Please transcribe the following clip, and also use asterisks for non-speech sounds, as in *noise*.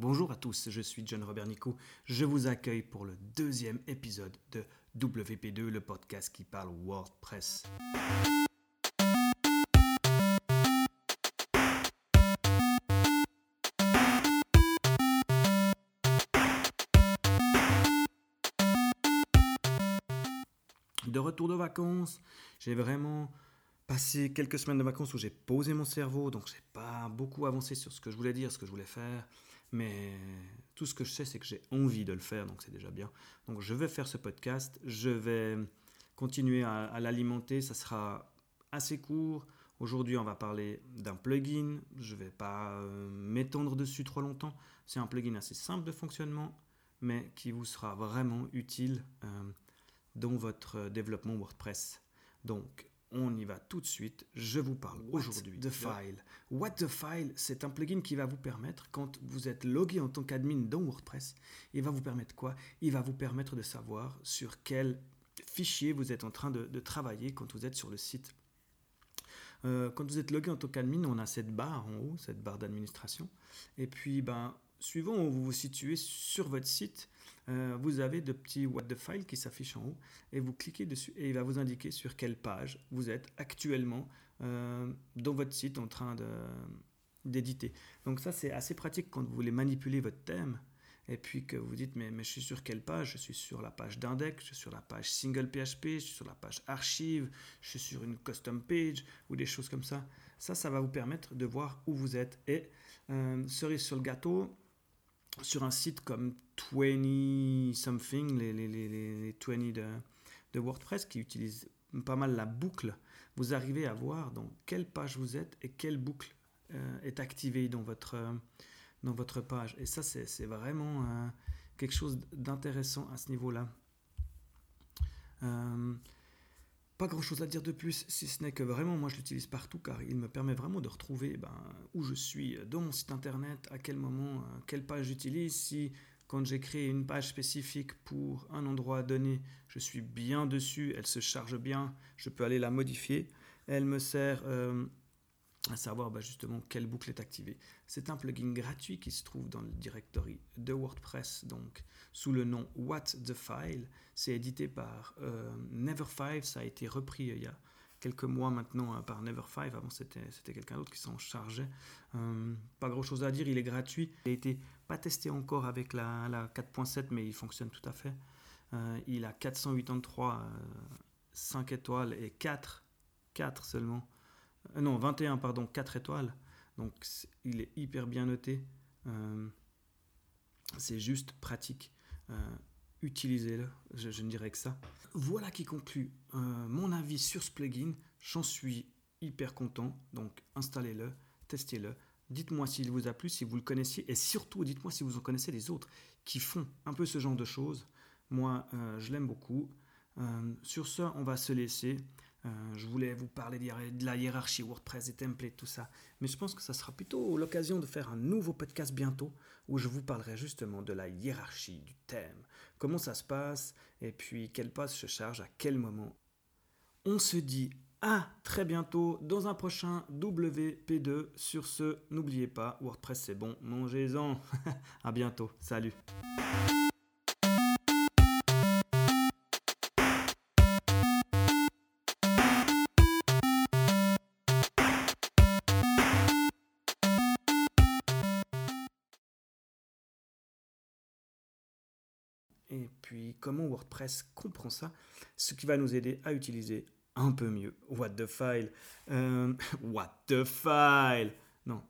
Bonjour à tous, je suis John Robert Nico. Je vous accueille pour le deuxième épisode de WP2, le podcast qui parle WordPress. De retour de vacances, j'ai vraiment passé quelques semaines de vacances où j'ai posé mon cerveau, donc j'ai pas beaucoup avancé sur ce que je voulais dire, ce que je voulais faire, mais tout ce que je sais, c'est que j'ai envie de le faire, donc c'est déjà bien. Donc je vais faire ce podcast, je vais continuer à, l'alimenter, ça sera assez court. Aujourd'hui, on va parler d'un plugin. Je ne vais pas euh, m'étendre dessus trop longtemps. C'est un plugin assez simple de fonctionnement, mais qui vous sera vraiment utile euh, dans votre développement WordPress. Donc, on y va tout de suite. Je vous parle aujourd'hui de File? What the File, c'est un plugin qui va vous permettre, quand vous êtes logué en tant qu'admin dans WordPress, il va vous permettre quoi? Il va vous permettre de savoir sur quel fichier vous êtes en train de, travailler quand vous êtes sur le site. Euh, quand vous êtes logué en tant qu'admin, on a cette barre en haut, cette barre d'administration. Et puis, ben, suivant où vous vous situez sur votre site, euh, vous avez de petits what the file qui s'affichent en haut et vous cliquez dessus et il va vous indiquer sur quelle page vous êtes actuellement euh, dans votre site en train d'éditer. Donc ça c'est assez pratique quand vous voulez manipuler votre thème et puis que vous dites mais, mais je suis sur quelle page? Je suis sur la page d'index, je suis sur la page single PHP, je suis sur la page archive, je suis sur une custom page ou des choses comme ça. Ça, ça va vous permettre de voir où vous êtes. Et euh, cerise sur le gâteau, sur un site comme 20 something, les, les, les, 20 de, WordPress qui utilisent pas mal la boucle, vous arrivez à voir dans quelle page vous êtes et quelle boucle euh, est activée dans votre, dans votre page. Et ça, c'est vraiment euh, quelque chose d'intéressant à ce niveau-là. Pas grand chose à dire de plus, si ce n'est que vraiment moi je l'utilise partout car il me permet vraiment de retrouver ben, où je suis dans mon site internet, à quel moment, euh, quelle page j'utilise, si quand j'ai créé une page spécifique pour un endroit donné, je suis bien dessus, elle se charge bien, je peux aller la modifier. Elle me sert euh, à savoir bah, justement quelle boucle est activée. C'est un plugin gratuit qui se trouve dans le directory de WordPress, donc sous le nom What the File. C'est édité par euh, Never5, ça a été repris euh, il y a quelques mois maintenant euh, par Never5, avant c'était quelqu'un d'autre qui s'en chargeait. pas grand chose à dire, il est gratuit. Il n'a été pas testé encore avec la, la 4.7, mais il fonctionne tout à fait. il a 483 5 étoiles et 4, 4 seulement euh, non, 21, pardon, 4 étoiles. Donc il est hyper bien noté. Euh, c'est juste pratique. Euh, utilisez-le, je, ne dirais que ça. Voilà qui conclut mon avis sur ce plugin. J'en suis hyper content. Donc installez-le, testez-le. Dites-moi s'il vous a plu, si vous le connaissiez, et surtout dites-moi si vous en connaissez les autres qui font un peu ce genre de choses. Moi, je l'aime beaucoup. sur ce, on va se laisser. Euh, je voulais vous parler de la hiérarchie WordPress, des templates, tout ça. Mais je pense que ça sera plutôt l'occasion de faire un nouveau podcast bientôt où je vous parlerai justement de la hiérarchie du thème. Comment ça se passe et puis quelle page se charge à quel moment. On se dit à très bientôt dans un prochain WP2. Sur ce, n'oubliez pas, WordPress c'est bon, mangez-en. *laughs* à bientôt. Salut. Et puis comment WordPress comprend ça, ce qui va nous aider à utiliser un peu mieux What the file? Euh, *laughs* what the file? Non,